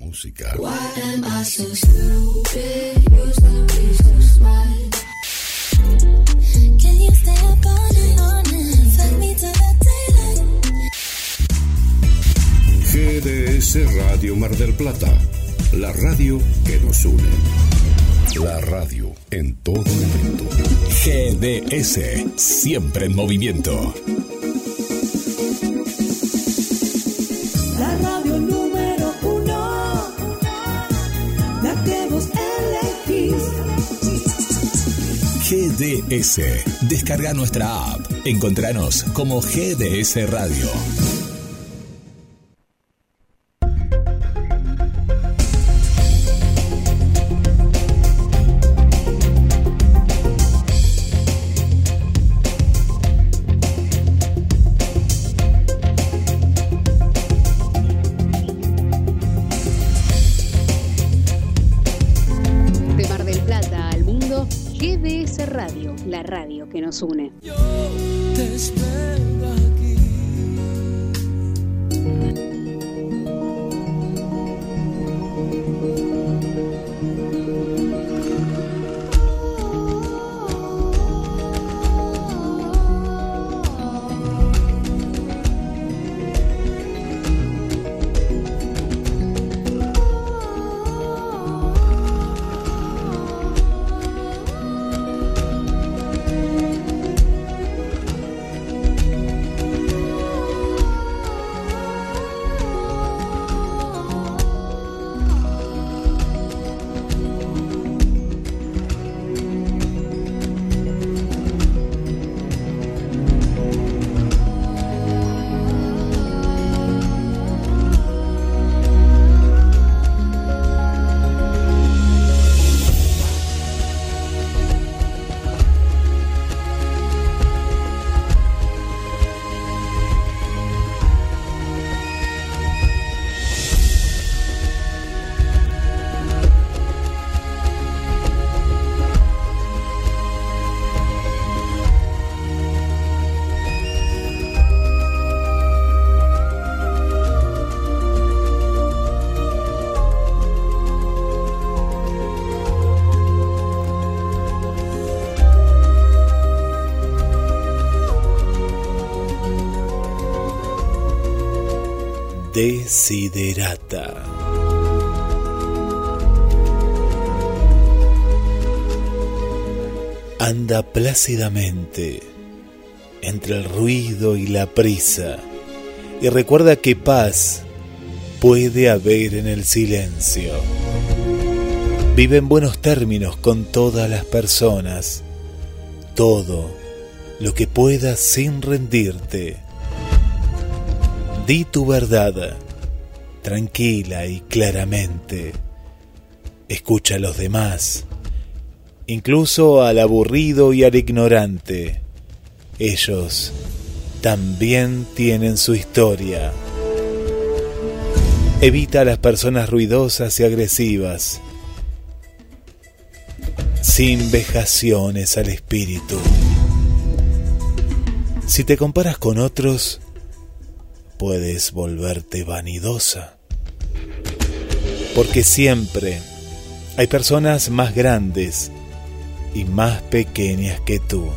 música. GDS Radio Mar del Plata, la radio que nos une. La radio en todo momento. GDS, siempre en movimiento. GDS, descarga nuestra app. Encontranos como GDS Radio. Desiderata. Anda plácidamente entre el ruido y la prisa y recuerda que paz puede haber en el silencio. Vive en buenos términos con todas las personas, todo lo que puedas sin rendirte. Di tu verdad, tranquila y claramente. Escucha a los demás, incluso al aburrido y al ignorante. Ellos también tienen su historia. Evita a las personas ruidosas y agresivas, sin vejaciones al espíritu. Si te comparas con otros, puedes volverte vanidosa. Porque siempre hay personas más grandes y más pequeñas que tú.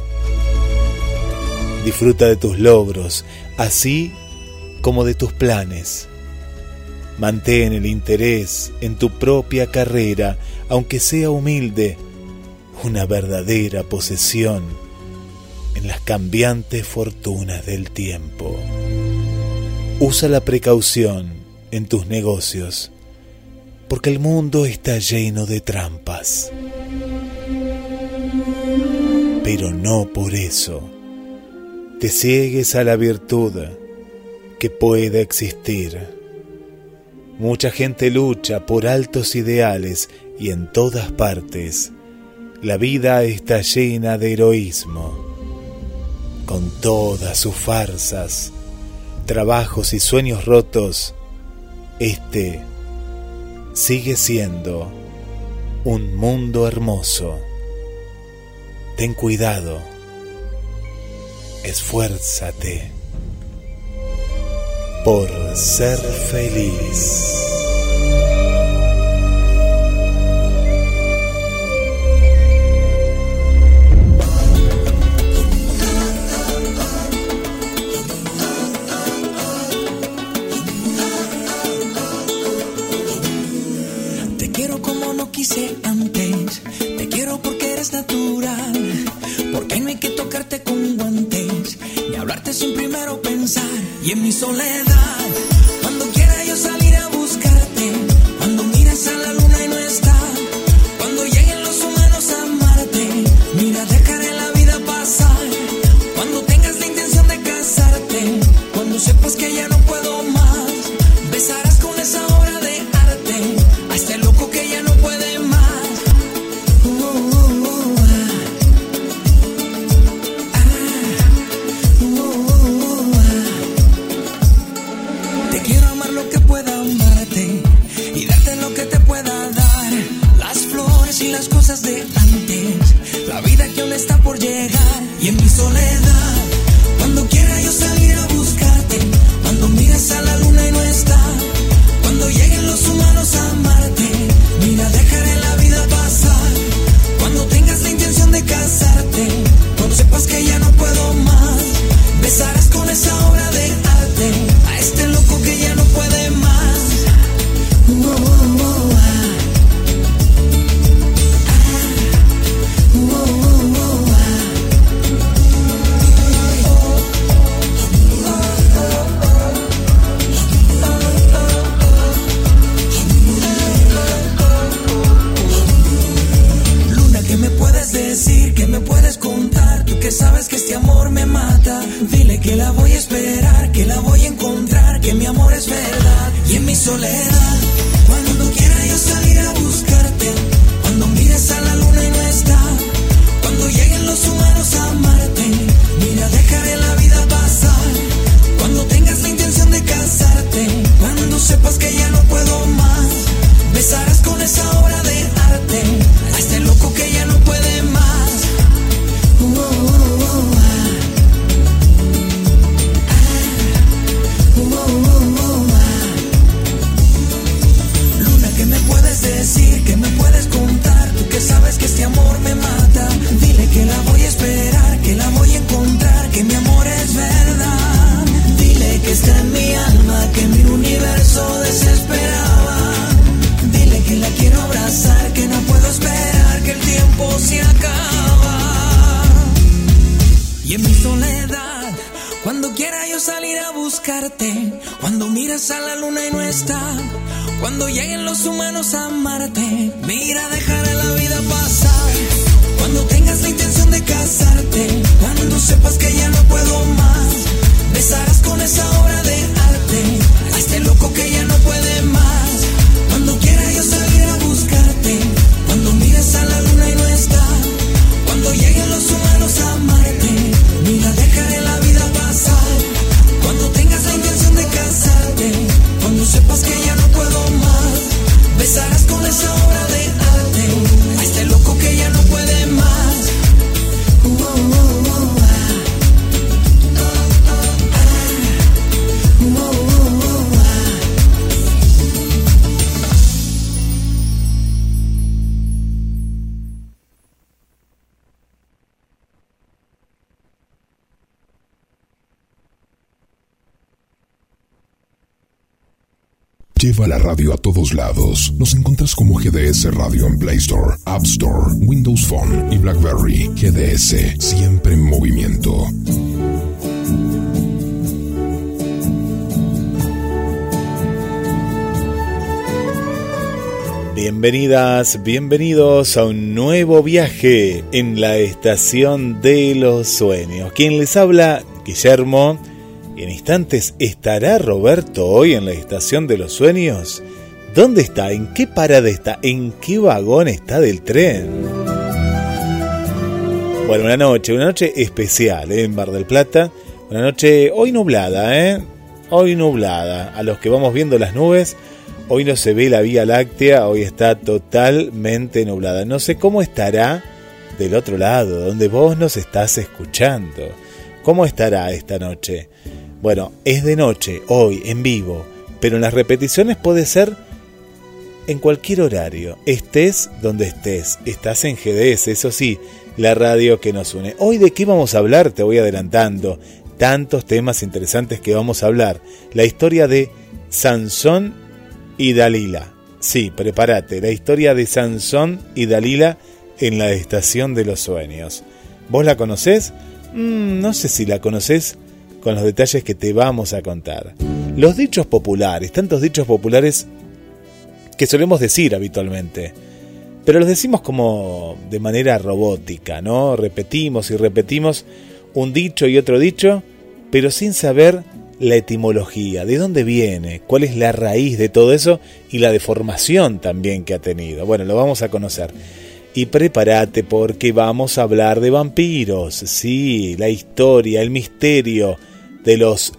Disfruta de tus logros, así como de tus planes. Mantén el interés en tu propia carrera, aunque sea humilde, una verdadera posesión en las cambiantes fortunas del tiempo. Usa la precaución en tus negocios, porque el mundo está lleno de trampas. Pero no por eso te ciegues a la virtud que puede existir. Mucha gente lucha por altos ideales y en todas partes la vida está llena de heroísmo, con todas sus farsas, trabajos y sueños rotos. Este sigue siendo un mundo hermoso. Ten cuidado, esfuérzate por ser feliz. Natural. Porque no hay que tocarte con guantes. Ni hablarte sin primero pensar. Y en mi soledad, cuando quiera yo salir a buscarte. Cuando miras a la luna y no está. Cuando lleguen los humanos a amarte. Mira, dejaré la vida pasar. Cuando tengas la intención de casarte. Cuando sepas que ya no está por llegar y en mi soledad. Lleva la radio a todos lados. Nos encuentras como GDS Radio en Play Store, App Store, Windows Phone y BlackBerry. GDS, siempre en movimiento. Bienvenidas, bienvenidos a un nuevo viaje en la estación de los sueños. Quien les habla, Guillermo. En instantes estará Roberto hoy en la estación de los sueños. ¿Dónde está? ¿En qué parada está? ¿En qué vagón está del tren? Bueno, una noche, una noche especial ¿eh? en Bar del Plata. Una noche hoy nublada, ¿eh? Hoy nublada. A los que vamos viendo las nubes, hoy no se ve la Vía Láctea, hoy está totalmente nublada. No sé cómo estará del otro lado, donde vos nos estás escuchando. ¿Cómo estará esta noche? Bueno, es de noche, hoy, en vivo, pero en las repeticiones puede ser en cualquier horario, estés donde estés, estás en GDS, eso sí, la radio que nos une. Hoy de qué vamos a hablar, te voy adelantando, tantos temas interesantes que vamos a hablar. La historia de Sansón y Dalila. Sí, prepárate, la historia de Sansón y Dalila en la estación de los sueños. ¿Vos la conocés? Mm, no sé si la conocés con los detalles que te vamos a contar. Los dichos populares, tantos dichos populares que solemos decir habitualmente, pero los decimos como de manera robótica, ¿no? Repetimos y repetimos un dicho y otro dicho, pero sin saber la etimología, de dónde viene, cuál es la raíz de todo eso y la deformación también que ha tenido. Bueno, lo vamos a conocer. Y prepárate porque vamos a hablar de vampiros, sí, la historia, el misterio de los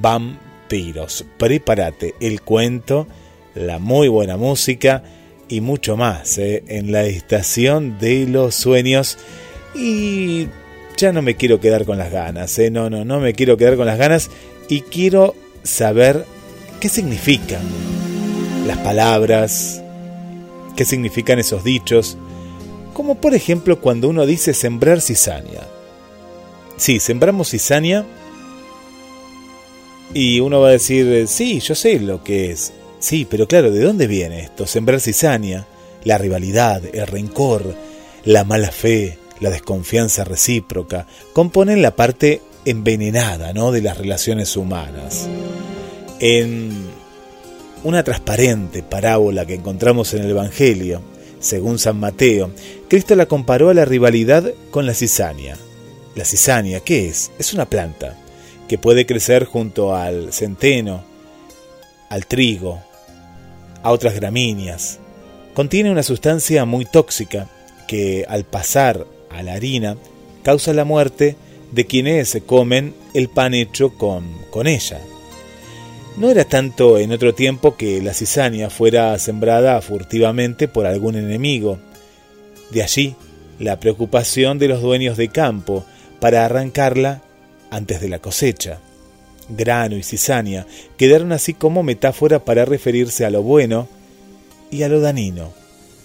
vampiros. Prepárate, el cuento, la muy buena música y mucho más ¿eh? en la estación de los sueños. Y ya no me quiero quedar con las ganas, ¿eh? no, no, no me quiero quedar con las ganas y quiero saber qué significan las palabras, qué significan esos dichos, como por ejemplo cuando uno dice sembrar cizaña. Sí, sembramos cizaña y uno va a decir, sí, yo sé lo que es. Sí, pero claro, ¿de dónde viene esto? Sembrar cizaña, la rivalidad, el rencor, la mala fe, la desconfianza recíproca, componen la parte envenenada ¿no? de las relaciones humanas. En una transparente parábola que encontramos en el Evangelio, según San Mateo, Cristo la comparó a la rivalidad con la cizaña. La cizaña, ¿qué es? Es una planta que puede crecer junto al centeno, al trigo, a otras gramíneas. Contiene una sustancia muy tóxica que al pasar a la harina causa la muerte de quienes se comen el pan hecho con, con ella. No era tanto en otro tiempo que la cizaña fuera sembrada furtivamente por algún enemigo. De allí la preocupación de los dueños de campo para arrancarla antes de la cosecha. Grano y cizaña quedaron así como metáfora para referirse a lo bueno y a lo danino,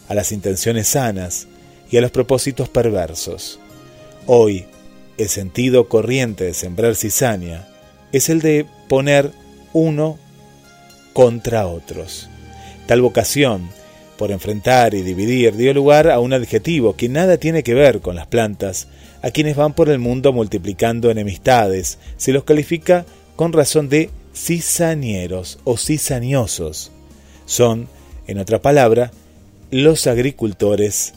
a las intenciones sanas y a los propósitos perversos. Hoy, el sentido corriente de sembrar cizaña es el de poner uno contra otros. Tal vocación por enfrentar y dividir dio lugar a un adjetivo que nada tiene que ver con las plantas, a quienes van por el mundo multiplicando enemistades, se los califica con razón de cizañeros o cizañosos. Son, en otra palabra, los agricultores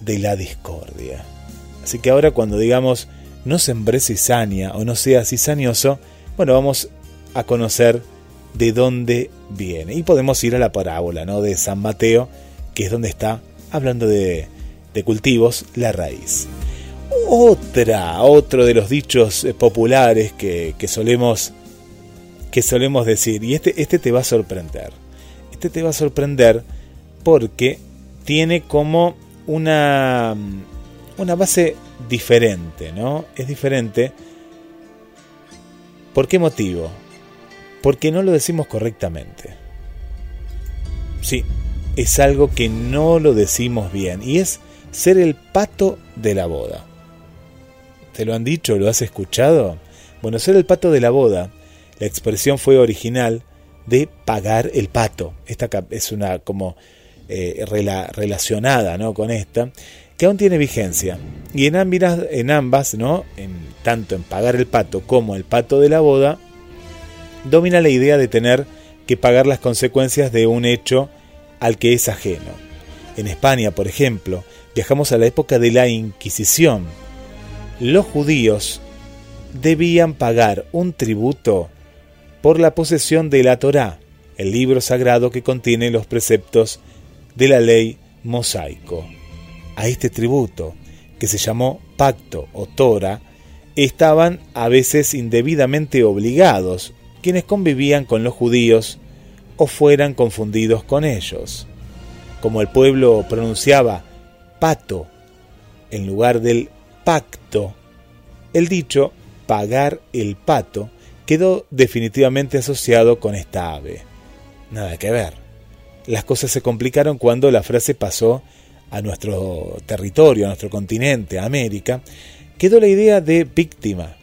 de la discordia. Así que ahora cuando digamos no sembré cizaña o no sea cizañoso, bueno, vamos a conocer de dónde viene. Y podemos ir a la parábola ¿no? de San Mateo, que es donde está hablando de, de cultivos la raíz. Otra, otro de los dichos eh, populares que, solemos, que solemos decir, y este, este te va a sorprender. Este te va a sorprender porque tiene como una, una base diferente, ¿no? Es diferente. ¿Por qué motivo? Porque no lo decimos correctamente. Sí, es algo que no lo decimos bien y es ser el pato de la boda. ¿Te lo han dicho? ¿Lo has escuchado? Bueno, ser el pato de la boda, la expresión fue original de pagar el pato. Esta es una como eh, relacionada ¿no? con esta que aún tiene vigencia. Y en ambas, en ambas ¿no? En, tanto en pagar el pato como el pato de la boda, domina la idea de tener que pagar las consecuencias de un hecho al que es ajeno. En España, por ejemplo, viajamos a la época de la Inquisición. Los judíos debían pagar un tributo por la posesión de la Torá, el libro sagrado que contiene los preceptos de la ley mosaico a este tributo, que se llamó pacto o tora, estaban a veces indebidamente obligados quienes convivían con los judíos o fueran confundidos con ellos. Como el pueblo pronunciaba pato en lugar del pacto, el dicho pagar el pato quedó definitivamente asociado con esta ave. Nada que ver. Las cosas se complicaron cuando la frase pasó a nuestro territorio, a nuestro continente, a América, quedó la idea de víctima,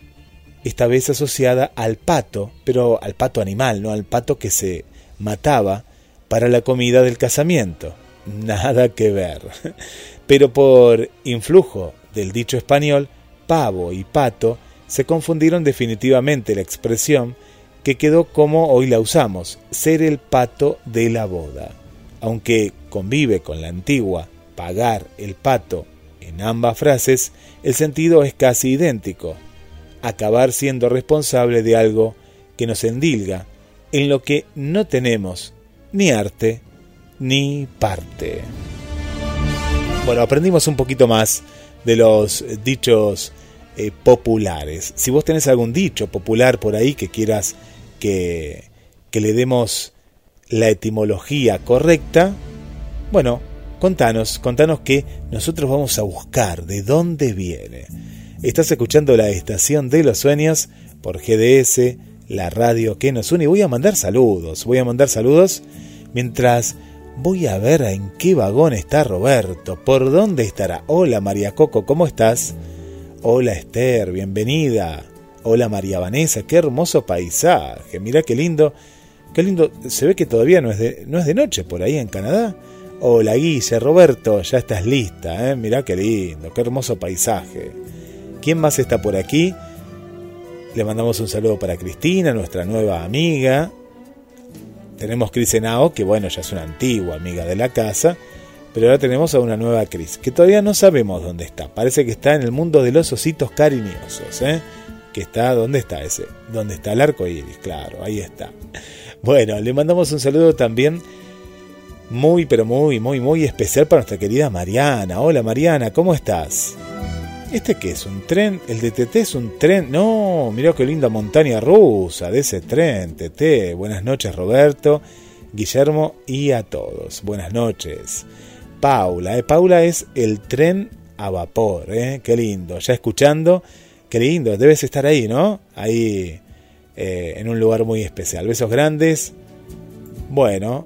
esta vez asociada al pato, pero al pato animal, no al pato que se mataba para la comida del casamiento. Nada que ver. Pero por influjo del dicho español, pavo y pato se confundieron definitivamente la expresión que quedó como hoy la usamos, ser el pato de la boda. Aunque convive con la antigua pagar el pato en ambas frases, el sentido es casi idéntico. Acabar siendo responsable de algo que nos endilga, en lo que no tenemos ni arte ni parte. Bueno, aprendimos un poquito más de los dichos eh, populares. Si vos tenés algún dicho popular por ahí que quieras que, que le demos la etimología correcta, bueno, contanos, contanos que nosotros vamos a buscar de dónde viene. Estás escuchando la estación de los sueños por GDS, la radio que nos une. Voy a mandar saludos, voy a mandar saludos mientras voy a ver en qué vagón está Roberto, por dónde estará. Hola María Coco, ¿cómo estás? Hola Esther, bienvenida. Hola María Vanessa, qué hermoso paisaje. Mira qué lindo. Qué lindo. Se ve que todavía no es de, no es de noche por ahí en Canadá. Hola Guille, Roberto, ya estás lista, ¿eh? Mirá qué lindo, qué hermoso paisaje. ¿Quién más está por aquí? Le mandamos un saludo para Cristina, nuestra nueva amiga. Tenemos Cris Henao, que bueno, ya es una antigua amiga de la casa. Pero ahora tenemos a una nueva Cris, que todavía no sabemos dónde está. Parece que está en el mundo de los ositos cariñosos, ¿eh? Que está, ¿dónde está ese? ¿Dónde está el arco iris? Claro, ahí está. Bueno, le mandamos un saludo también muy, pero muy, muy, muy especial para nuestra querida Mariana. Hola Mariana, ¿cómo estás? ¿Este qué es? ¿Un tren? ¿El de TT es un tren? No, mirá qué linda montaña rusa de ese tren, TT. Buenas noches Roberto, Guillermo y a todos. Buenas noches. Paula. ¿eh? Paula es el tren a vapor, ¿eh? Qué lindo. Ya escuchando, qué lindo. Debes estar ahí, ¿no? Ahí eh, en un lugar muy especial. Besos grandes. Bueno,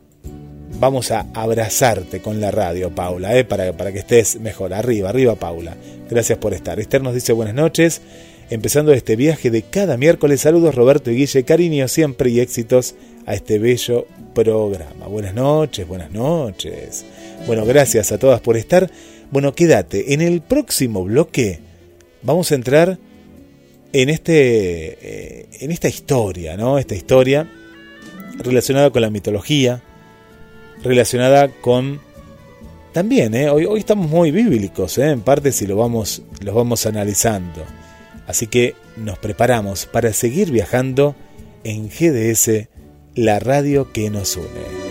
vamos a abrazarte con la radio, Paula, ¿eh? para, para que estés mejor. Arriba, arriba, Paula. Gracias por estar. Esther nos dice buenas noches. Empezando este viaje de cada miércoles, saludos Roberto y Guille, cariño siempre y éxitos a este bello programa. Buenas noches, buenas noches. Bueno, gracias a todas por estar. Bueno, quédate. En el próximo bloque vamos a entrar en, este, eh, en esta historia, ¿no? Esta historia relacionada con la mitología, relacionada con... También, ¿eh? hoy, estamos muy bíblicos, ¿eh? en parte si lo vamos, los vamos analizando. Así que nos preparamos para seguir viajando en GDS, la radio que nos une.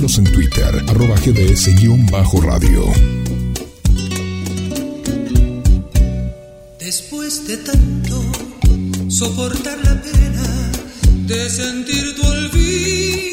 Síguenos en Twitter, arroba gds-radio. Después de tanto soportar la pena de sentir tu olvido,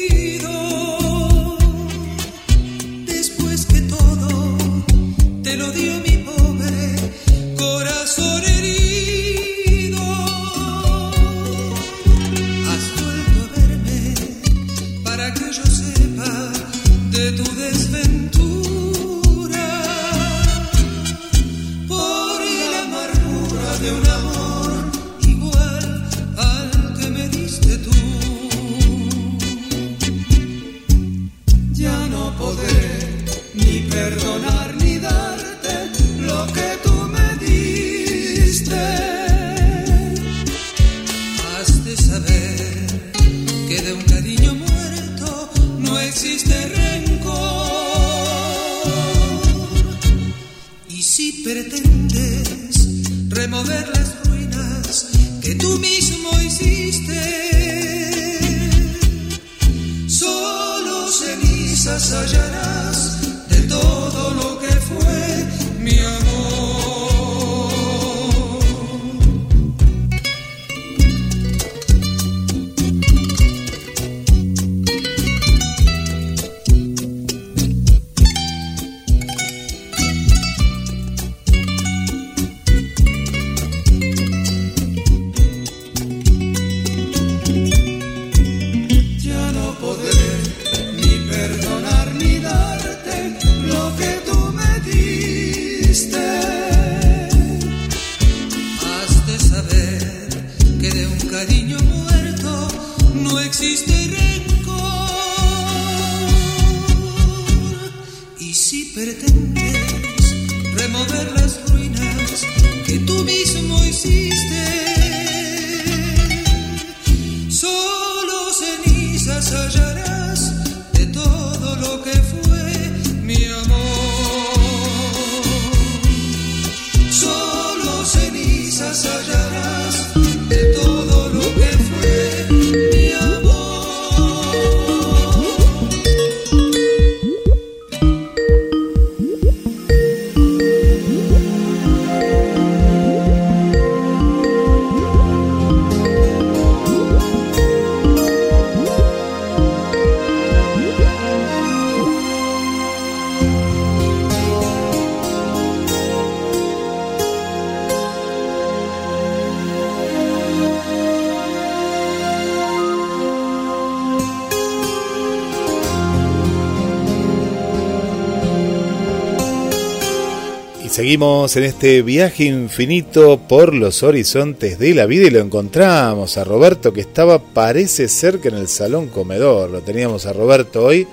Seguimos en este viaje infinito por los horizontes de la vida y lo encontramos a Roberto que estaba parece ser que en el salón comedor. Lo teníamos a Roberto hoy,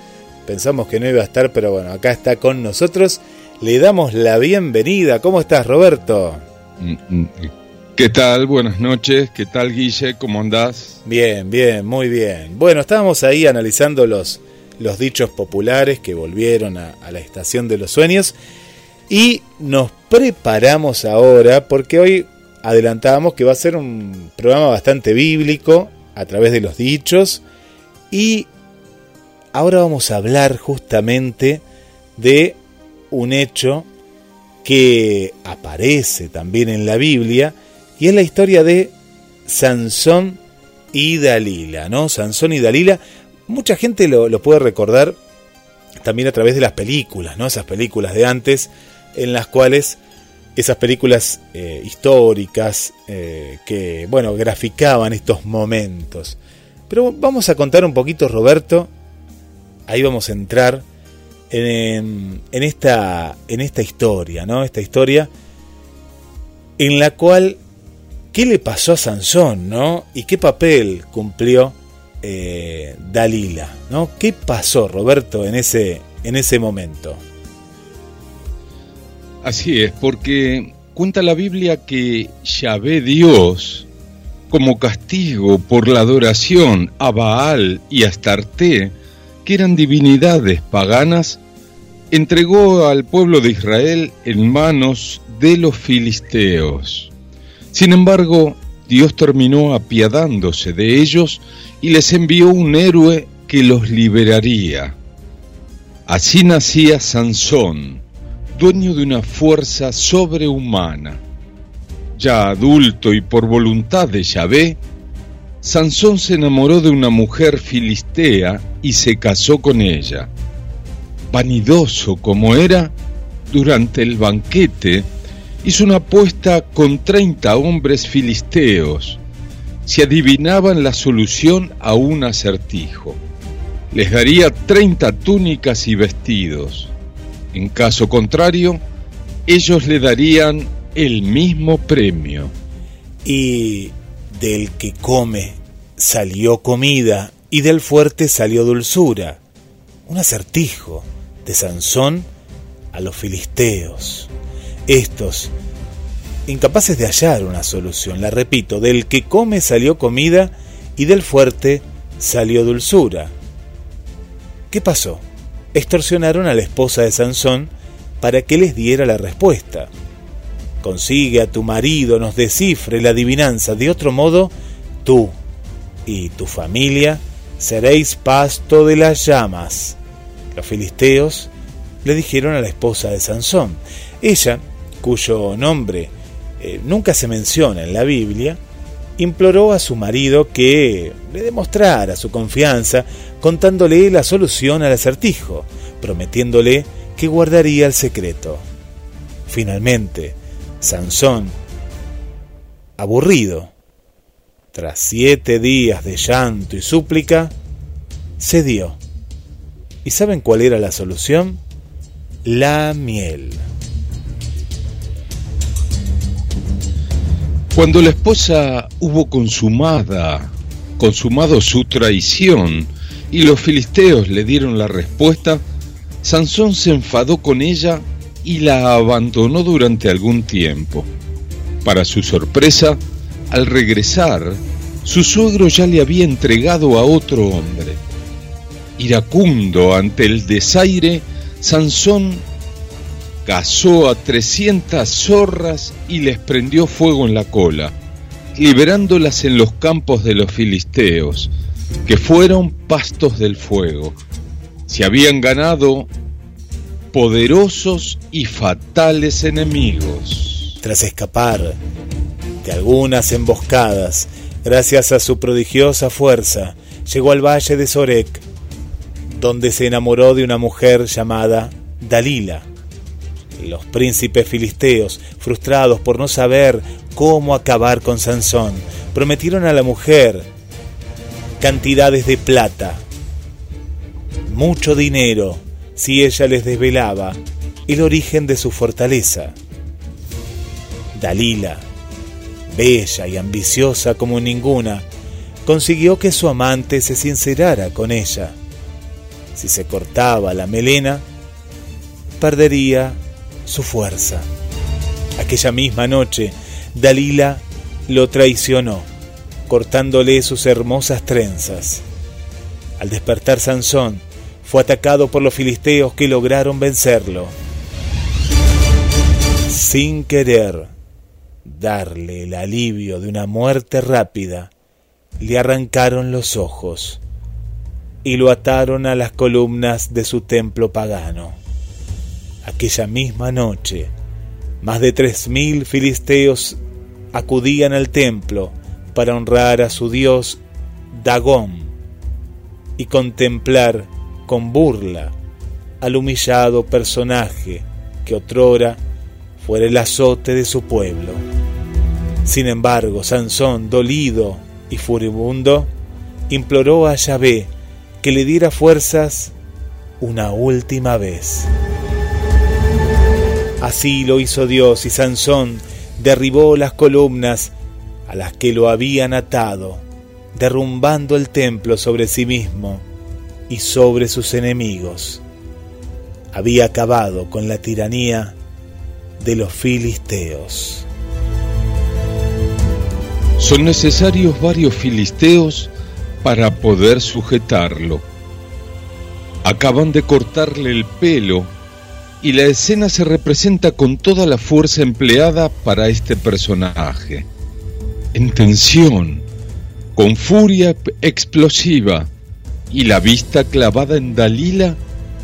pensamos que no iba a estar, pero bueno, acá está con nosotros. Le damos la bienvenida. ¿Cómo estás Roberto? Mm, mm, ¿Qué tal? Buenas noches. ¿Qué tal Guille? ¿Cómo andás? Bien, bien, muy bien. Bueno, estábamos ahí analizando los, los dichos populares que volvieron a, a la estación de los sueños. Y nos preparamos ahora porque hoy adelantábamos que va a ser un programa bastante bíblico a través de los dichos y ahora vamos a hablar justamente de un hecho que aparece también en la Biblia y es la historia de Sansón y Dalila, ¿no? Sansón y Dalila, mucha gente lo, lo puede recordar también a través de las películas, ¿no? Esas películas de antes en las cuales esas películas eh, históricas eh, que, bueno, graficaban estos momentos. Pero vamos a contar un poquito, Roberto, ahí vamos a entrar en, en, esta, en esta historia, ¿no? Esta historia en la cual, ¿qué le pasó a Sansón, ¿no? Y qué papel cumplió eh, Dalila, ¿no? ¿Qué pasó, Roberto, en ese, en ese momento? Así es, porque cuenta la Biblia que Yahvé Dios, como castigo por la adoración a Baal y a Astarte, que eran divinidades paganas, entregó al pueblo de Israel en manos de los filisteos. Sin embargo, Dios terminó apiadándose de ellos y les envió un héroe que los liberaría. Así nacía Sansón, dueño de una fuerza sobrehumana. Ya adulto y por voluntad de Yahvé, Sansón se enamoró de una mujer filistea y se casó con ella. Vanidoso como era, durante el banquete hizo una apuesta con treinta hombres filisteos. Si adivinaban la solución a un acertijo, les daría treinta túnicas y vestidos. En caso contrario, ellos le darían el mismo premio. Y del que come salió comida y del fuerte salió dulzura. Un acertijo de Sansón a los filisteos. Estos, incapaces de hallar una solución, la repito, del que come salió comida y del fuerte salió dulzura. ¿Qué pasó? Extorsionaron a la esposa de Sansón para que les diera la respuesta. Consigue a tu marido, nos descifre la adivinanza, de otro modo, tú y tu familia seréis pasto de las llamas. Los filisteos le dijeron a la esposa de Sansón. Ella, cuyo nombre eh, nunca se menciona en la Biblia, imploró a su marido que le demostrara su confianza contándole la solución al acertijo, prometiéndole que guardaría el secreto. Finalmente, Sansón, aburrido, tras siete días de llanto y súplica, cedió. ¿Y saben cuál era la solución? La miel. Cuando la esposa hubo consumada, consumado su traición, y los filisteos le dieron la respuesta, Sansón se enfadó con ella y la abandonó durante algún tiempo. Para su sorpresa, al regresar, su suegro ya le había entregado a otro hombre. iracundo ante el desaire, Sansón cazó a 300 zorras y les prendió fuego en la cola, liberándolas en los campos de los filisteos, que fueron pastos del fuego. Se habían ganado poderosos y fatales enemigos. Tras escapar de algunas emboscadas, gracias a su prodigiosa fuerza, llegó al valle de Sorek, donde se enamoró de una mujer llamada Dalila. Los príncipes filisteos, frustrados por no saber cómo acabar con Sansón, prometieron a la mujer cantidades de plata, mucho dinero, si ella les desvelaba el origen de su fortaleza. Dalila, bella y ambiciosa como ninguna, consiguió que su amante se sincerara con ella. Si se cortaba la melena, perdería su fuerza. Aquella misma noche, Dalila lo traicionó, cortándole sus hermosas trenzas. Al despertar Sansón, fue atacado por los filisteos que lograron vencerlo. Sin querer darle el alivio de una muerte rápida, le arrancaron los ojos y lo ataron a las columnas de su templo pagano. Aquella misma noche, más de tres mil filisteos acudían al templo para honrar a su dios Dagón y contemplar con burla al humillado personaje que otrora fuera el azote de su pueblo. Sin embargo, Sansón, dolido y furibundo, imploró a Yahvé que le diera fuerzas una última vez. Así lo hizo Dios y Sansón derribó las columnas a las que lo habían atado, derrumbando el templo sobre sí mismo y sobre sus enemigos. Había acabado con la tiranía de los filisteos. Son necesarios varios filisteos para poder sujetarlo. Acaban de cortarle el pelo y la escena se representa con toda la fuerza empleada para este personaje. En tensión, con furia explosiva y la vista clavada en Dalila,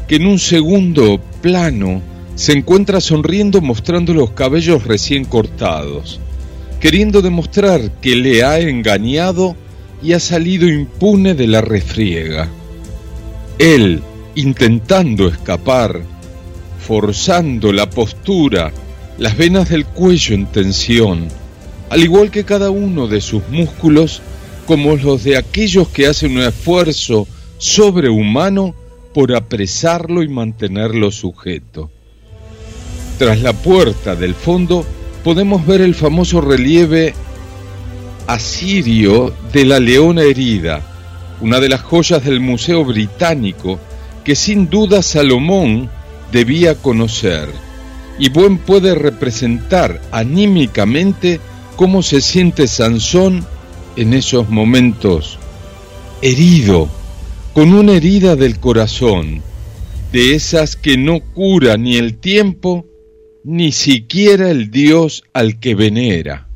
que en un segundo plano se encuentra sonriendo mostrando los cabellos recién cortados, queriendo demostrar que le ha engañado y ha salido impune de la refriega. Él, intentando escapar, forzando la postura, las venas del cuello en tensión, al igual que cada uno de sus músculos, como los de aquellos que hacen un esfuerzo sobrehumano por apresarlo y mantenerlo sujeto. Tras la puerta del fondo podemos ver el famoso relieve asirio de la leona herida, una de las joyas del Museo Británico que sin duda Salomón debía conocer, y buen puede representar anímicamente cómo se siente Sansón en esos momentos, herido, con una herida del corazón, de esas que no cura ni el tiempo, ni siquiera el Dios al que venera.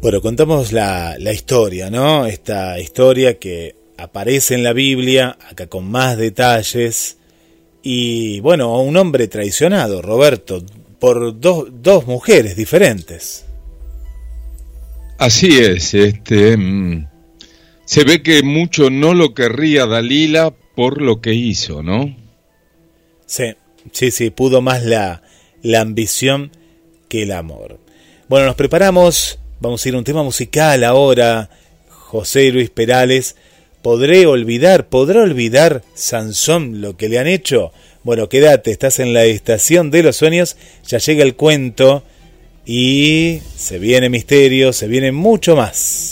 Bueno, contamos la, la historia, ¿no? Esta historia que aparece en la Biblia, acá con más detalles, y bueno, un hombre traicionado, Roberto, por dos, dos mujeres diferentes. Así es, este mm, se ve que mucho no lo querría Dalila por lo que hizo, ¿no? Sí, sí, sí, pudo más la, la ambición que el amor. Bueno, nos preparamos Vamos a ir a un tema musical ahora. José Luis Perales. ¿Podré olvidar, podrá olvidar Sansón lo que le han hecho? Bueno, quédate, estás en la estación de los sueños, ya llega el cuento y se viene misterio, se viene mucho más.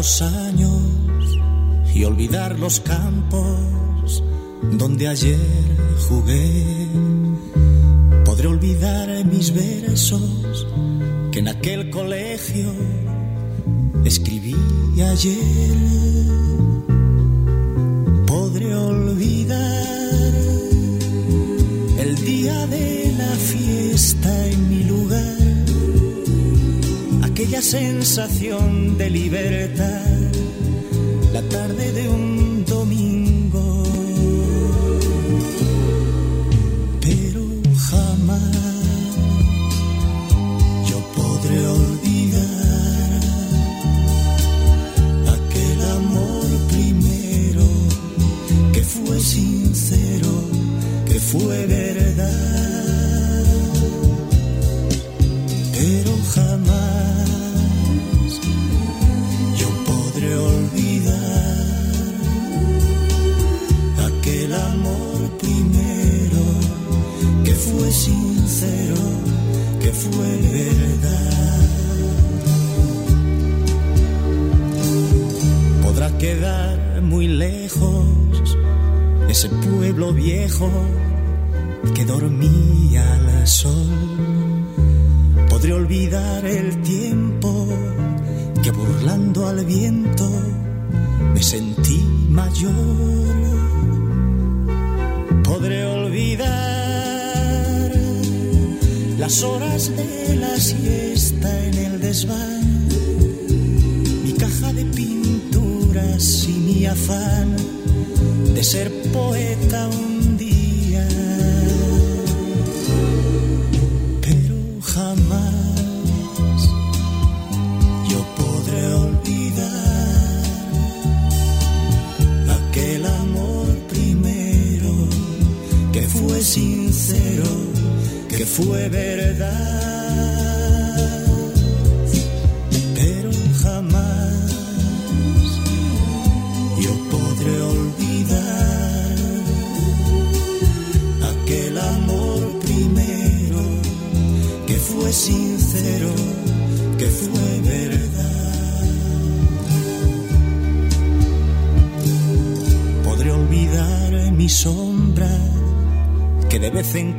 Los años y olvidar los campos donde ayer jugué. Podré olvidar mis versos que en aquel colegio escribí ayer. Podré olvidar el día de la fiesta en mi lugar, sensación de libertad, la tarde de un quedar muy lejos ese pueblo viejo que dormía al sol. Podré olvidar el tiempo que burlando al viento me sentí mayor. Podré olvidar las horas de la siesta en el desván, pinturas y mi afán de ser poeta un día. Pero jamás yo podré olvidar aquel amor primero que fue sincero, que fue verdad.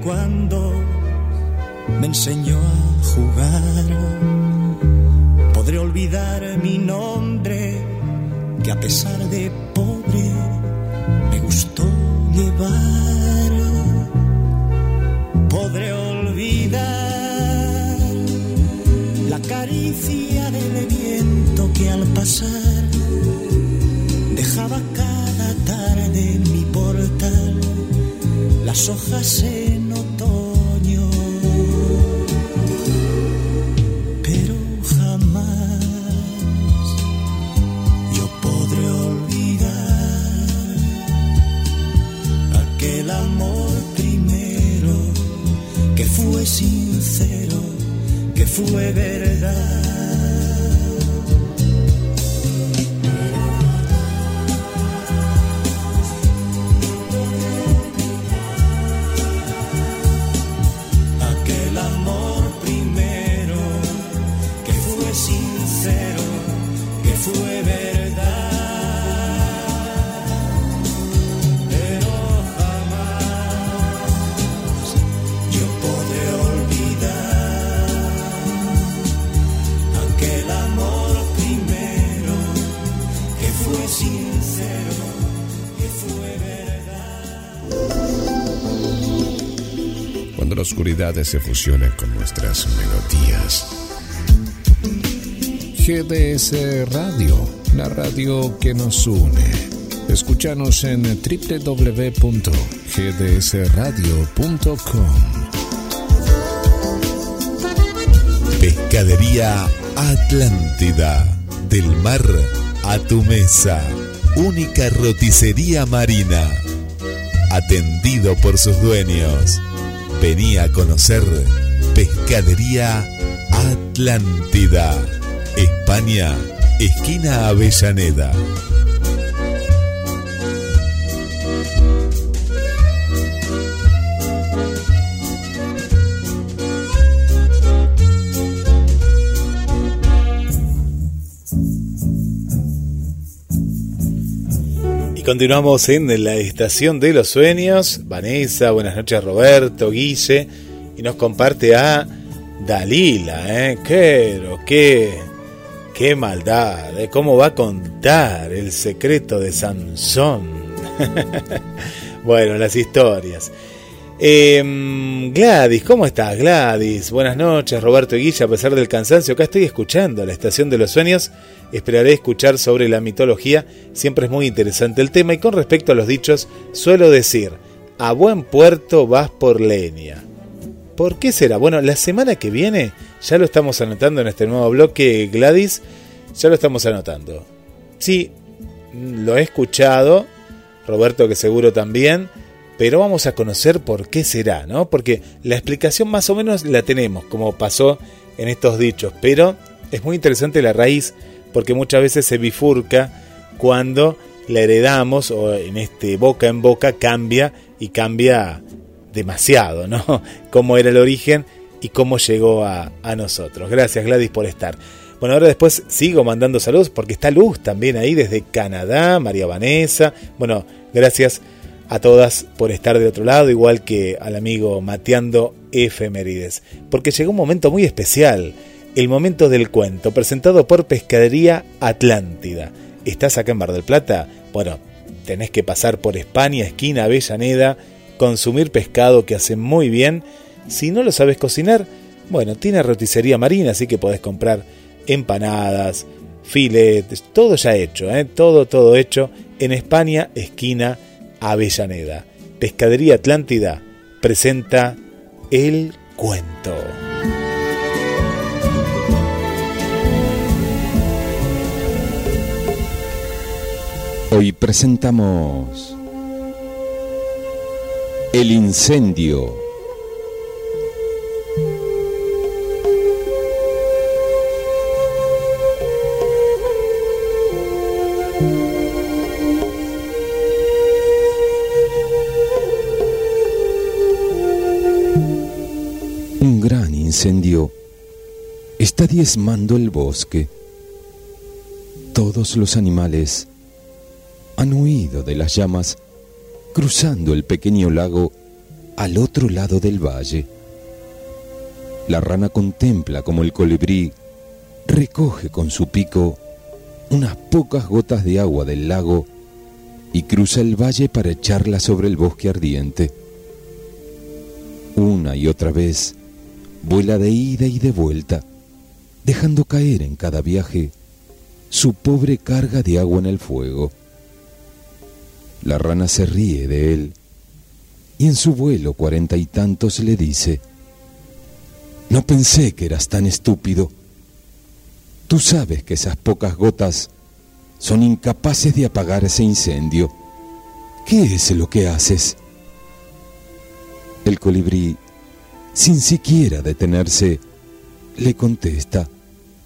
Cuando me enseñó a jugar. Podré olvidar mi nombre que a pesar de pobre me gustó llevar. Podré olvidar la caricia del viento que al pasar dejaba cada tarde en mi portal las hojas en fue verdad. Cuando la oscuridad se fusiona con nuestras melodías. GDS Radio, la radio que nos une. Escúchanos en www.gdsradio.com. Pescadería Atlántida. Del mar a tu mesa. Única roticería marina. Atendido por sus dueños. Vení a conocer Pescadería Atlántida. España, esquina Avellaneda. Continuamos en la estación de los sueños. Vanessa, buenas noches Roberto, Guille. Y nos comparte a Dalila, ¿eh? Qué, qué, qué maldad, ¿eh? ¿Cómo va a contar el secreto de Sansón? bueno, las historias. Em, Gladys, ¿cómo estás Gladys? Buenas noches, Roberto Guilla, a pesar del cansancio, acá estoy escuchando la Estación de los Sueños, esperaré escuchar sobre la mitología, siempre es muy interesante el tema y con respecto a los dichos, suelo decir, a buen puerto vas por leña. ¿Por qué será? Bueno, la semana que viene, ya lo estamos anotando en este nuevo bloque Gladys, ya lo estamos anotando. Sí, lo he escuchado, Roberto que seguro también, pero vamos a conocer por qué será, ¿no? Porque la explicación más o menos la tenemos, como pasó en estos dichos, pero es muy interesante la raíz, porque muchas veces se bifurca cuando la heredamos o en este boca en boca cambia y cambia demasiado, ¿no? Cómo era el origen y cómo llegó a, nosotros. Gracias Gladys por estar. Bueno, ahora después sigo mandando saludos porque está Luz también ahí desde Canadá, María Vanessa. Bueno, gracias a todas por estar de otro lado, igual que al amigo Mateando Efemérides, porque llegó un momento muy especial, el momento del cuento, presentado por Pescadería Atlántida. ¿Estás acá en Bar del Plata? Bueno, tenés que pasar por España, esquina Avellaneda, consumir pescado que hace muy bien. Si no lo sabes cocinar, bueno, tiene roticería marina, así que podés comprar empanadas, filetes, todo ya hecho, ¿eh? todo, todo hecho en España, esquina. Pescadería Atlántida presenta El Cuento. Hoy presentamos El Incendio incendio está diezmando el bosque. Todos los animales han huido de las llamas cruzando el pequeño lago al otro lado del valle. La rana contempla como el colibrí recoge con su pico unas pocas gotas de agua del lago y cruza el valle para echarla sobre el bosque ardiente. Una y otra vez vuela de ida y de vuelta, dejando caer en cada viaje su pobre carga de agua en el fuego. La rana se ríe de él y en su vuelo cuarenta y tantos le dice, no pensé que eras tan estúpido. Tú sabes que esas pocas gotas son incapaces de apagar ese incendio. ¿Qué es lo que haces? El colibrí sin siquiera detenerse, le contesta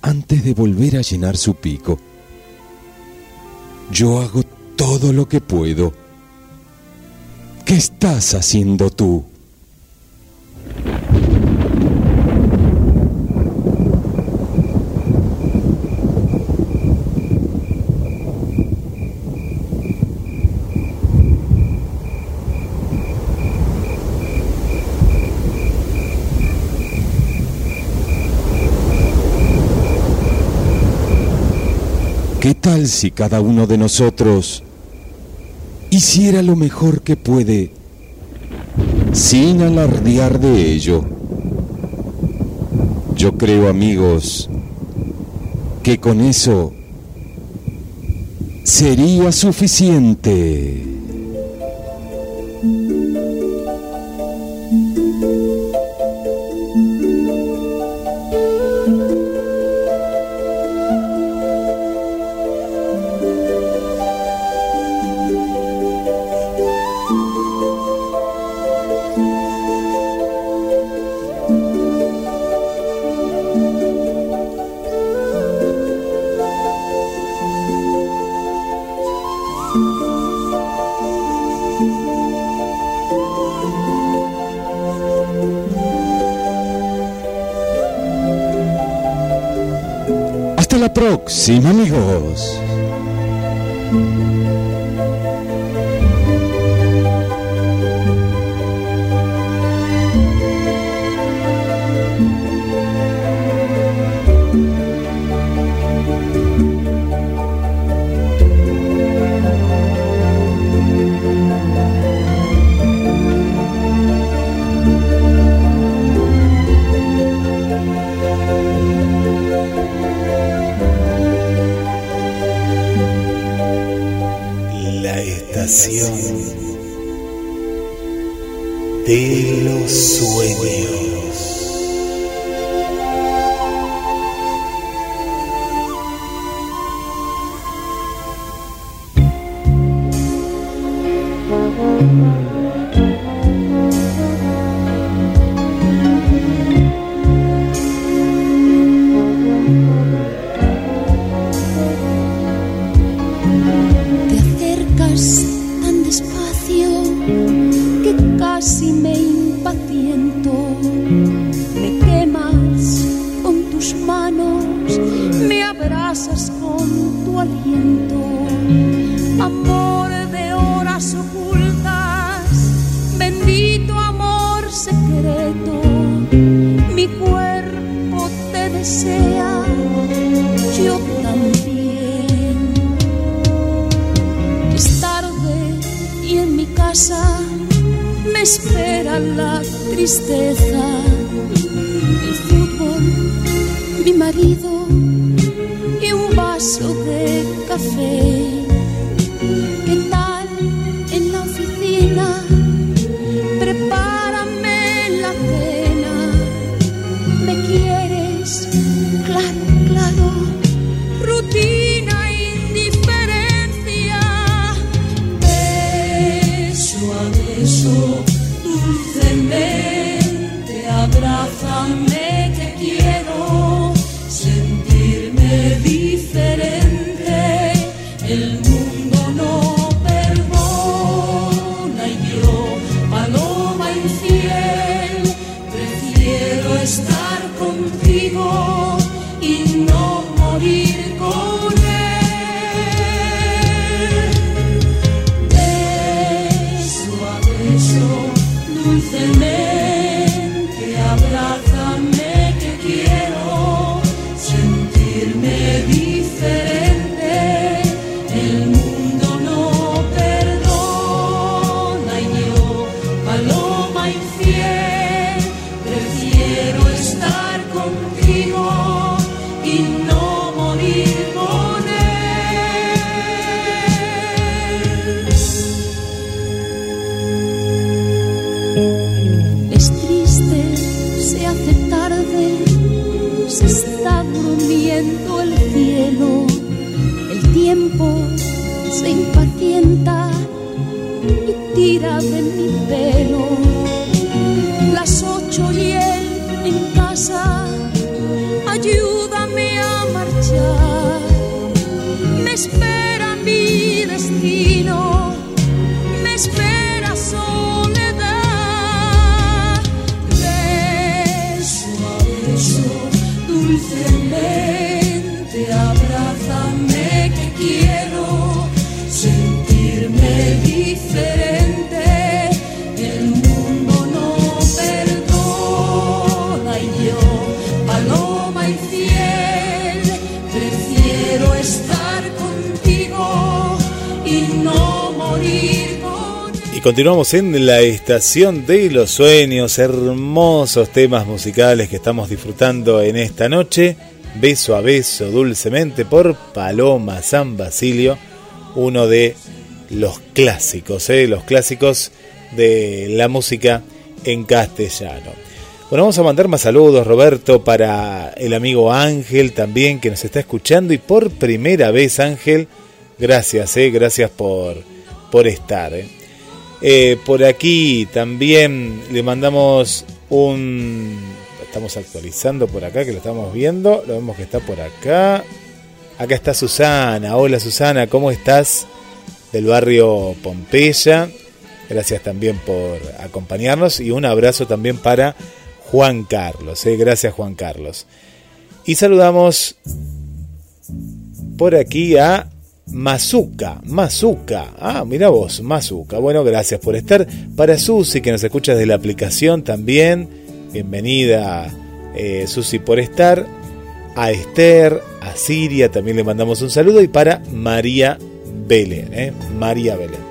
antes de volver a llenar su pico. Yo hago todo lo que puedo. ¿Qué estás haciendo tú? ¿Qué tal si cada uno de nosotros hiciera lo mejor que puede sin alardear de ello? Yo creo, amigos, que con eso sería suficiente. Próxima, amigos. Continuamos en la estación de los sueños, hermosos temas musicales que estamos disfrutando en esta noche. Beso a beso, dulcemente, por Paloma San Basilio, uno de los clásicos, ¿eh? los clásicos de la música en castellano. Bueno, vamos a mandar más saludos, Roberto, para el amigo Ángel también que nos está escuchando y por primera vez, Ángel, gracias, ¿eh? gracias por, por estar. ¿eh? Eh, por aquí también le mandamos un... Estamos actualizando por acá, que lo estamos viendo. Lo vemos que está por acá. Acá está Susana. Hola Susana, ¿cómo estás? Del barrio Pompeya. Gracias también por acompañarnos. Y un abrazo también para Juan Carlos. Eh. Gracias Juan Carlos. Y saludamos por aquí a Mazuka, Mazuka. Ah, mira vos, Mazuka. Bueno, gracias por estar. Para Susi, que nos escucha desde la aplicación también. Bienvenida, eh, Susi, por estar. A Esther, a Siria, también le mandamos un saludo. Y para María Belén, ¿eh? María Belén.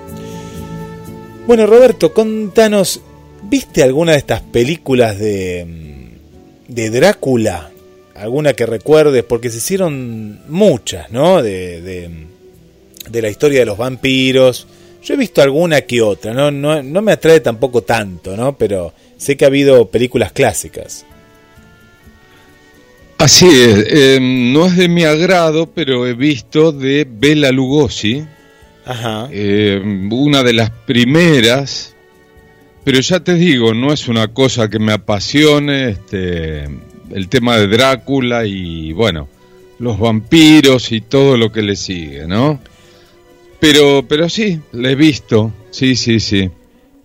Bueno, Roberto, contanos, ¿viste alguna de estas películas de, de Drácula? alguna que recuerdes, porque se hicieron muchas, ¿no? de, de la historia de los vampiros. Yo he visto alguna que otra, no, no, no me atrae tampoco tanto, ¿no? Pero sé que ha habido películas clásicas. Así es, eh, no es de mi agrado, pero he visto de Bela Lugosi, Ajá. eh, una de las primeras, pero ya te digo, no es una cosa que me apasione, este, el tema de Drácula y bueno, los vampiros y todo lo que le sigue, ¿no? Pero, pero sí, la he visto, sí, sí, sí.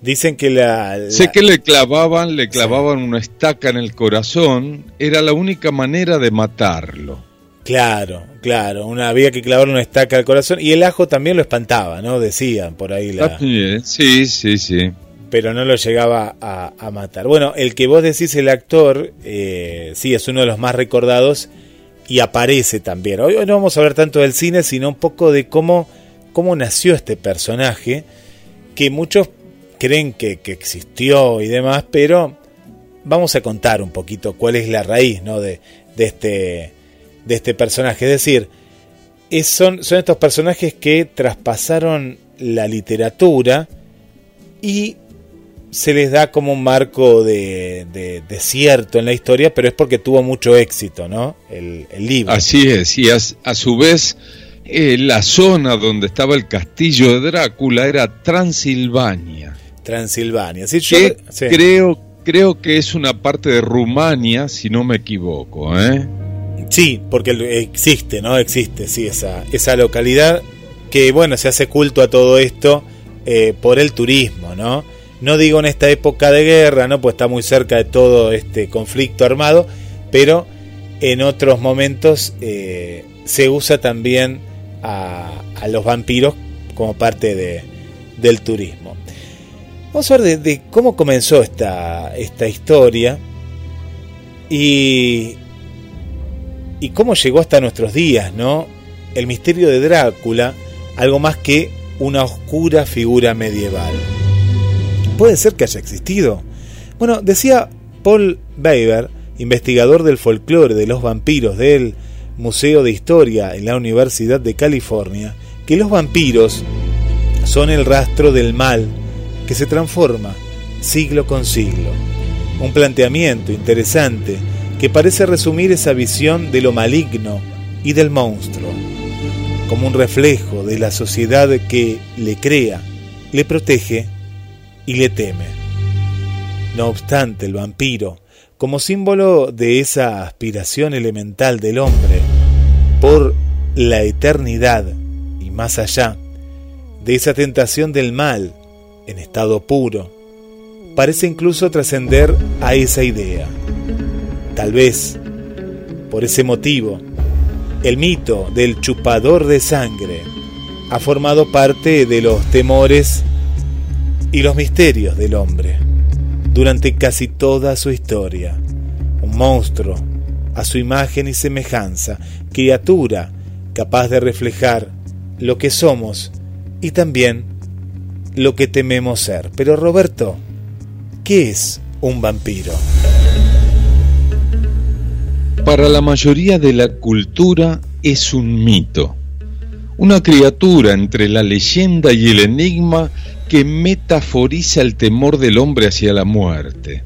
Dicen que la... la- Sé que le clavaban, le clavaban una estaca en el corazón, era la única manera de matarlo. Claro, claro, una, había que clavar una estaca al corazón y el ajo también lo espantaba, ¿no? Decían por ahí la... Sí, sí, sí. pero no lo llegaba a, a matar. Bueno, el que vos decís, el actor, eh, sí, es uno de los más recordados y aparece también. Hoy, hoy no vamos a hablar tanto del cine, sino un poco de cómo, cómo nació este personaje, que muchos creen que, existió y demás, pero vamos a contar un poquito cuál es la raíz ¿no? de, de, este, de este personaje. Es decir, son, son estos personajes que traspasaron la literatura y se les da como un marco de, de, cierto en la historia, pero es porque tuvo mucho éxito, ¿no? El, libro. Así es, y a su vez eh, la zona donde estaba el castillo de Drácula era Transilvania, Transilvania. Sí, yo- que sí. creo, creo que es una parte de Rumania, si no me equivoco. ¿eh? Sí, porque existe, ¿no? Existe, sí, esa, esa localidad que, bueno, se hace culto a todo esto eh, por el turismo, ¿no? No digo en esta época de guerra, ¿no? Pues está muy cerca de todo este conflicto armado, pero en otros momentos eh, se usa también a, a los vampiros como parte de, del turismo. Vamos a ver de, cómo comenzó esta, esta historia y, y cómo llegó hasta nuestros días, ¿no? El misterio de Drácula, algo más que una oscura figura medieval. ¿Puede ser que haya existido? Bueno, decía Paul Weber, investigador del folclore de los vampiros del Museo de Historia en la Universidad de California, que los vampiros son el rastro del mal que se transforma siglo con siglo. Un planteamiento interesante que parece resumir esa visión de lo maligno y del monstruo, como un reflejo de la sociedad que le crea, le protege y le teme. No obstante, el vampiro, como símbolo de esa aspiración elemental del hombre por la eternidad y más allá, de esa tentación del mal en estado puro, parece incluso trascender a esa idea. Tal vez, por ese motivo, el mito del chupador de sangre ha formado parte de los temores y los misterios del hombre durante casi toda su historia. Un monstruo, a su imagen y semejanza, criatura capaz de reflejar lo que somos y también lo que tememos ser. Pero Roberto, ¿qué es un vampiro? Para la mayoría de la cultura es un mito, una criatura entre la leyenda y el enigma que metaforiza el temor del hombre hacia la muerte.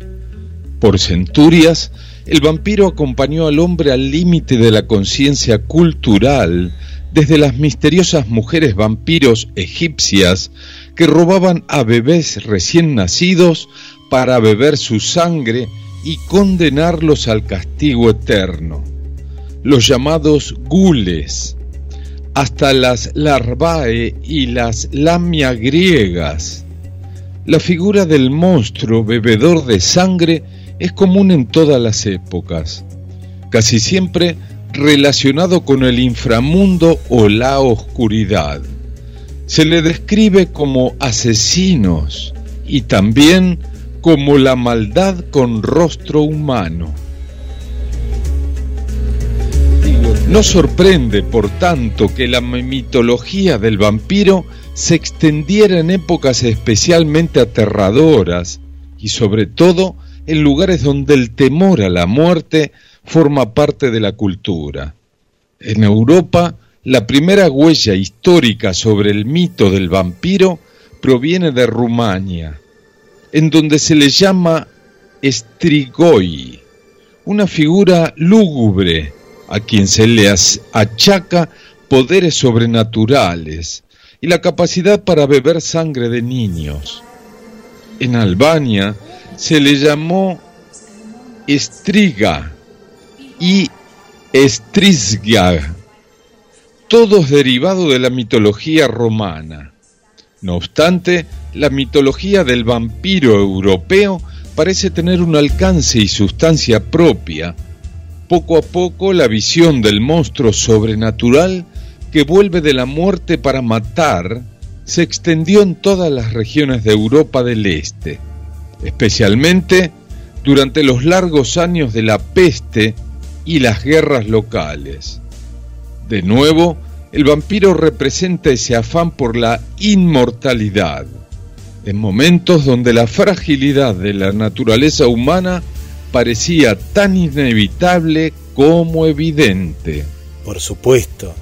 Por centurias, el vampiro acompañó al hombre al límite de la conciencia cultural, desde las misteriosas mujeres vampiros egipcias que robaban a bebés recién nacidos para beber su sangre y condenarlos al castigo eterno, los llamados gules, hasta las larvae y las lamia griegas. La figura del monstruo bebedor de sangre es común en todas las épocas, casi siempre relacionado con el inframundo o la oscuridad. Se le describe como asesinos y también como la maldad con rostro humano. No sorprende, por tanto, que la mitología del vampiro se extendiera en épocas especialmente aterradoras y sobre todo en lugares donde el temor a la muerte forma parte de la cultura. En Europa, la primera huella histórica sobre el mito del vampiro proviene de Rumania, en donde se le llama Strigoi, una figura lúgubre a quien se le achaca poderes sobrenaturales y la capacidad para beber sangre de niños. En Albania se le llamó Estriga y Estrisga, todos derivados de la mitología romana. No obstante, la mitología del vampiro europeo parece tener un alcance y sustancia propia. Poco a poco la visión del monstruo sobrenatural que vuelve de la muerte para matar se extendió en todas las regiones de Europa del Este, especialmente durante los largos años de la peste y las guerras locales. De nuevo, el vampiro representa ese afán por la inmortalidad, en momentos donde la fragilidad de la naturaleza humana parecía tan inevitable como evidente. Por supuesto,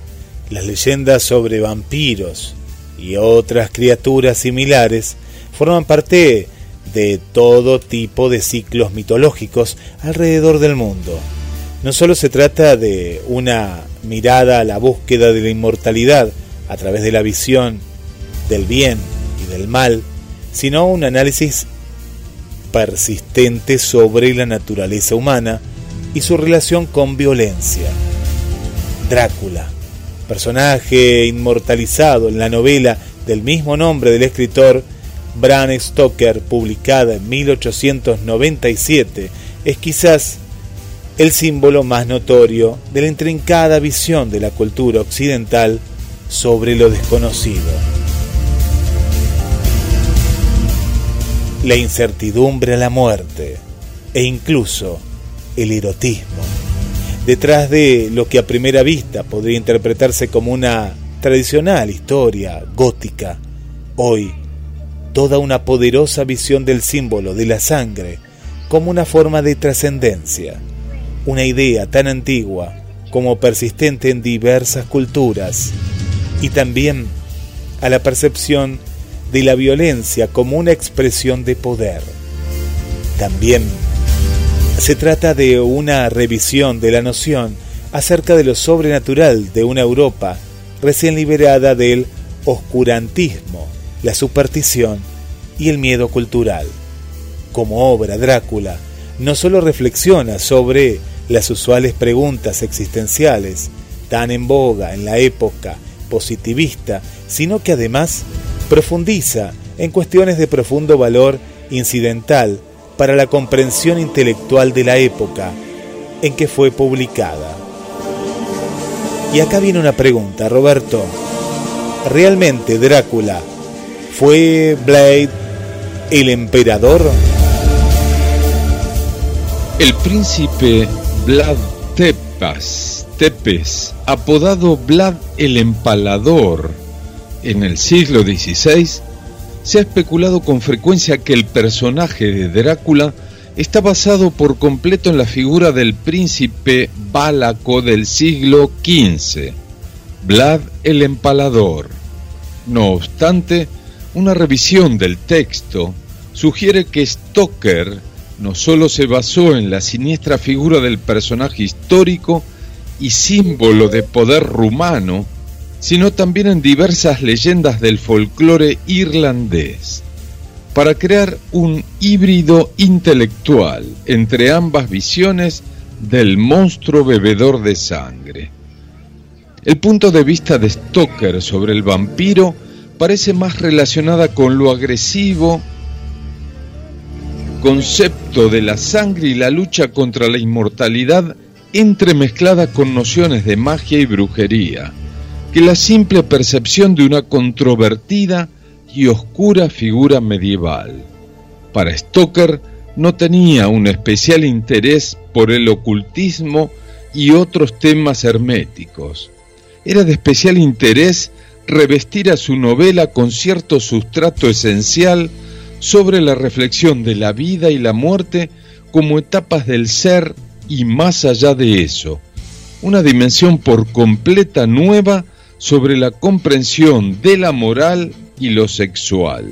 las leyendas sobre vampiros y otras criaturas similares forman parte de todo tipo de ciclos mitológicos alrededor del mundo. No solo se trata de una mirada a la búsqueda de la inmortalidad a través de la visión del bien y del mal, sino un análisis persistente sobre la naturaleza humana y su relación con violencia. Drácula, personaje inmortalizado en la novela del mismo nombre del escritor Bram Stoker, publicada en 1897, es quizás el símbolo más notorio de la intrincada visión de la cultura occidental sobre lo desconocido. La incertidumbre a la muerte e incluso el erotismo. Detrás de lo que a primera vista podría interpretarse como una tradicional historia gótica, hoy toda una poderosa visión del símbolo de la sangre como una forma de trascendencia, una idea tan antigua como persistente en diversas culturas, y también a la percepción de la violencia como una expresión de poder. También se trata de una revisión de la noción acerca de lo sobrenatural de una Europa recién liberada del oscurantismo la superstición y el miedo cultural. Como obra, Drácula no solo reflexiona sobre las usuales preguntas existenciales tan en boga en la época positivista, sino que además profundiza en cuestiones de profundo valor incidental para la comprensión intelectual de la época en que fue publicada. Y acá viene una pregunta, Roberto. ¿Realmente Drácula ¿Fue Blade el emperador? El príncipe Vlad Tepes, Tepes, apodado Vlad el Empalador, en el siglo XVI, se ha especulado con frecuencia que el personaje de Drácula está basado por completo en la figura del príncipe bálaco del siglo XV, Vlad el Empalador. No obstante, una revisión del texto sugiere que Stoker no solo se basó en la siniestra figura del personaje histórico y símbolo de poder rumano, sino también en diversas leyendas del folclore irlandés, para crear un híbrido intelectual entre ambas visiones del monstruo bebedor de sangre. El punto de vista de Stoker sobre el vampiro parece más relacionada con lo agresivo, concepto de la sangre y la lucha contra la inmortalidad entremezclada con nociones de magia y brujería, que la simple percepción de una controvertida y oscura figura medieval. Para Stoker no tenía un especial interés por el ocultismo y otros temas herméticos. Era de especial interés revestir a su novela con cierto sustrato esencial sobre la reflexión de la vida y la muerte como etapas del ser y más allá de eso, una dimensión por completa nueva sobre la comprensión de la moral y lo sexual.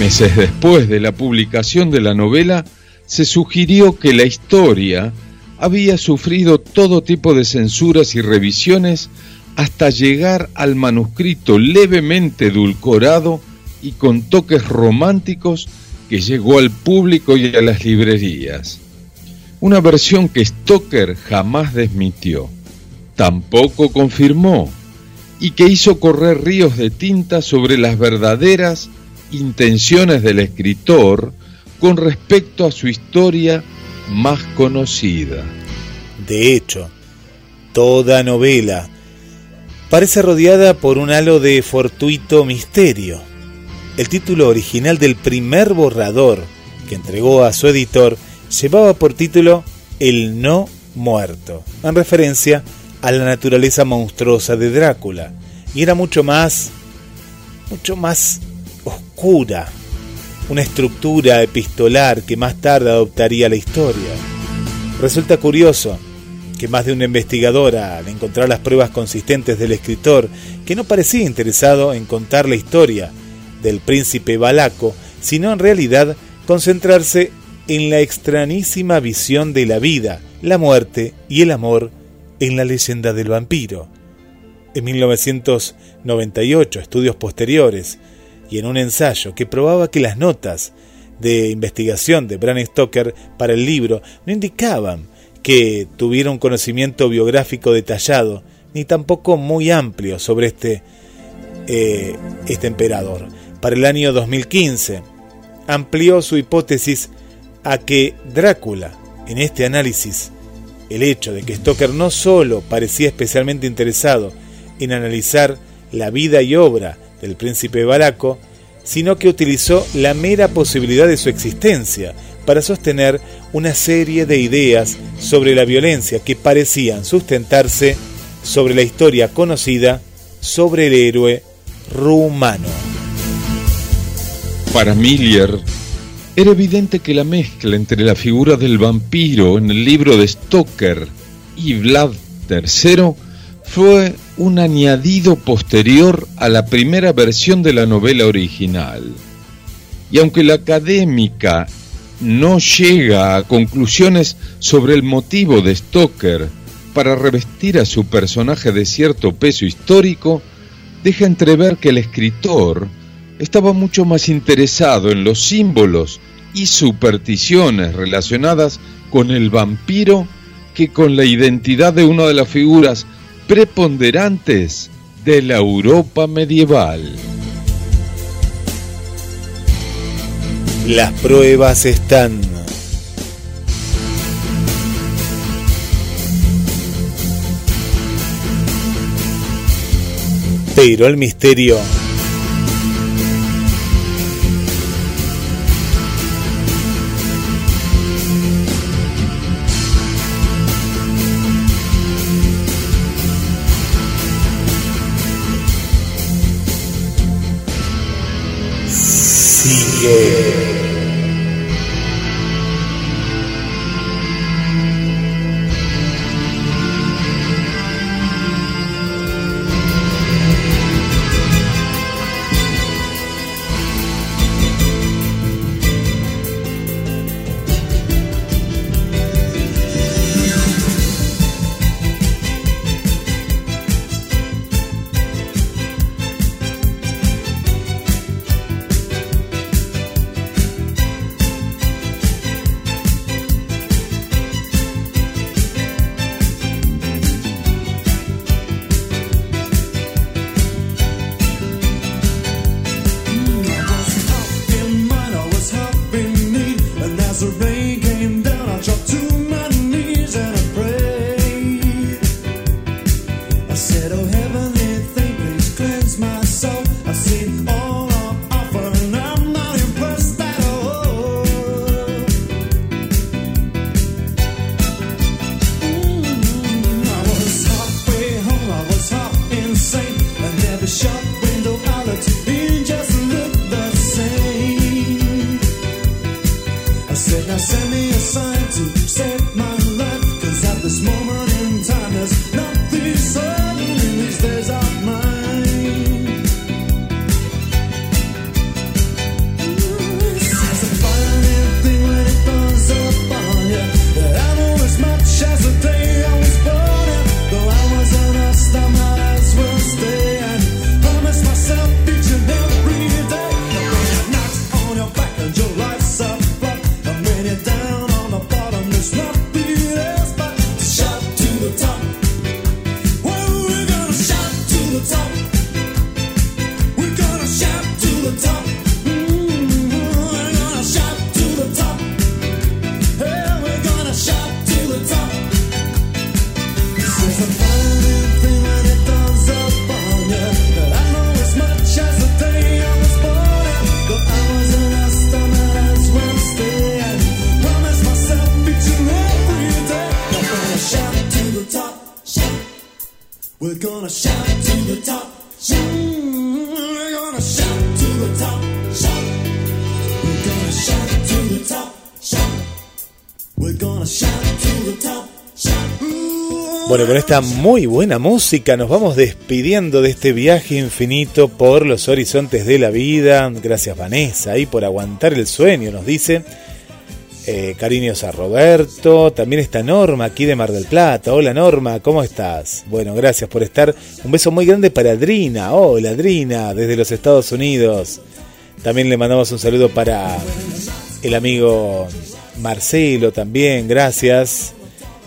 Meses después de la publicación de la novela, se sugirió que la historia había sufrido todo tipo de censuras y revisiones hasta llegar al manuscrito levemente edulcorado y con toques románticos que llegó al público y a las librerías. Una versión que Stoker jamás desmitió, tampoco confirmó y que hizo correr ríos de tinta sobre las verdaderas intenciones del escritor con respecto a su historia más conocida. De hecho, toda novela parece rodeada por un halo de fortuito misterio. El título original del primer borrador que entregó a su editor llevaba por título El no muerto, en referencia a la naturaleza monstruosa de Drácula, y era mucho más, mucho más oscura, una estructura epistolar que más tarde adoptaría la historia. Resulta curioso que más de una investigadora, al encontrar las pruebas consistentes del escritor, que no parecía interesado en contar la historia del príncipe Balaco, sino en realidad concentrarse en la extrañísima visión de la vida, la muerte y el amor en la leyenda del vampiro. En 1998, estudios posteriores, y en un ensayo que probaba que las notas de investigación de Bram Stoker para el libro no indicaban que tuviera un conocimiento biográfico detallado, ni tampoco muy amplio sobre este, eh, este emperador. Para el año 2015 amplió su hipótesis a que Drácula, en este análisis, el hecho de que Stoker no solo parecía especialmente interesado en analizar la vida y obra del príncipe Baraco, sino que utilizó la mera posibilidad de su existencia para sostener una serie de ideas sobre la violencia que parecían sustentarse sobre la historia conocida sobre el héroe rumano. Para Miller, era evidente que la mezcla entre la figura del vampiro en el libro de Stoker y Vlad III fue un añadido posterior a la primera versión de la novela original. Y aunque la académica no llega a conclusiones sobre el motivo de Stoker para revestir a su personaje de cierto peso histórico, deja entrever que el escritor estaba mucho más interesado en los símbolos y supersticiones relacionadas con el vampiro que con la identidad de una de las figuras preponderantes de la Europa medieval. Las pruebas están. Pero el misterio Game. Esta muy buena música nos vamos despidiendo de este viaje infinito por los horizontes de la vida. Gracias Vanessa ahí por aguantar el sueño, nos dice. Eh, cariños a Roberto. También está Norma aquí de Mar del Plata. Hola Norma, ¿cómo estás? Bueno, gracias por estar. Un beso muy grande para Adrina. Hola Adrina, desde los Estados Unidos. También le mandamos un saludo para el amigo Marcelo también, gracias.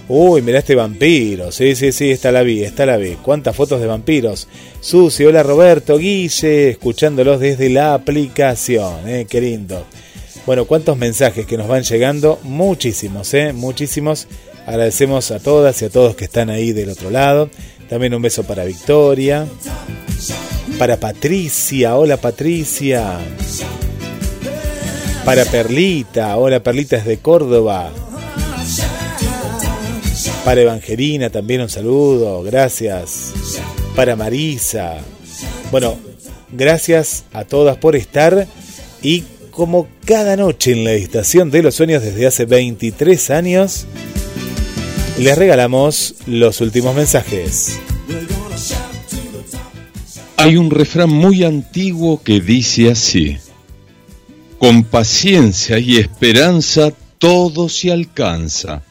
Uy, mirá este vampiro. Sí, sí, sí, está la vi, está la vi. ¿Cuántas fotos de vampiros? Susi, hola Roberto, Guille, escuchándolos desde la aplicación. Eh, qué lindo. Bueno, cuántos mensajes que nos van llegando. Muchísimos, eh, muchísimos. Agradecemos a todas y a todos que están ahí del otro lado. También un beso para Victoria. Para Patricia, hola Patricia. Para Perlita, hola Perlita es de Córdoba. Para Evangelina también un saludo, gracias. Para Marisa. Bueno, gracias a todas por estar y como cada noche en la Estación de los Sueños desde hace 23 años, les regalamos los últimos mensajes. Hay un refrán muy antiguo que dice así, con paciencia y esperanza todo se alcanza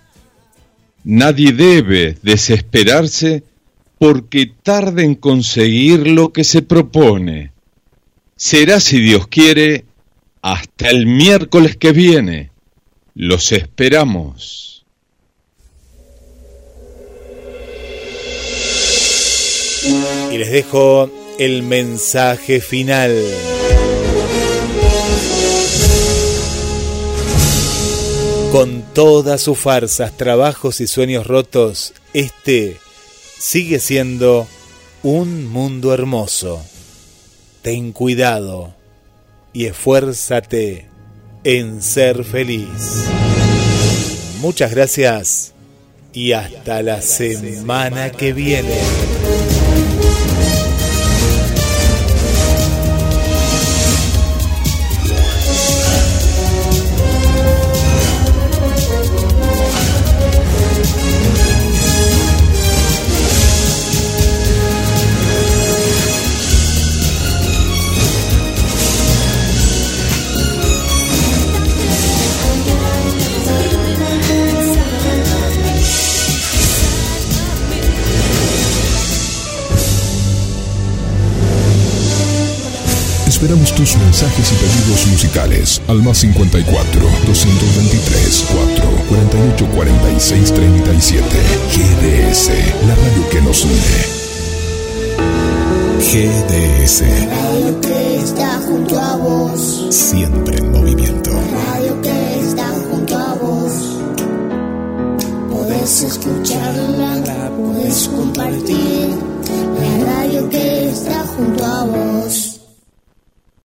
Nadie debe desesperarse porque tarde en conseguir lo que se propone. Será, si Dios quiere, hasta el miércoles que viene. Los esperamos. Y les dejo el mensaje final. Todas sus farsas, trabajos y sueños rotos, este sigue siendo un mundo hermoso. Ten cuidado y esfuérzate en ser feliz. Muchas gracias y hasta la semana que viene. Esperamos tus mensajes y pedidos musicales al más 54 223 4 48 46 37. GDS, la radio que nos une. GDS. Radio que está junto a vos. Siempre en movimiento. La radio que está junto a vos. Podés escucharla, podés compartir. La radio que está junto a vos.